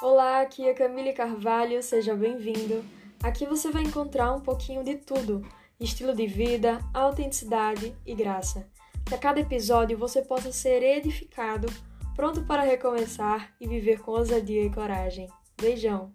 Olá, aqui é Camille Carvalho, seja bem-vindo. Aqui você vai encontrar um pouquinho de tudo: estilo de vida, autenticidade e graça. Que a cada episódio você possa ser edificado, pronto para recomeçar e viver com ousadia e coragem. Beijão!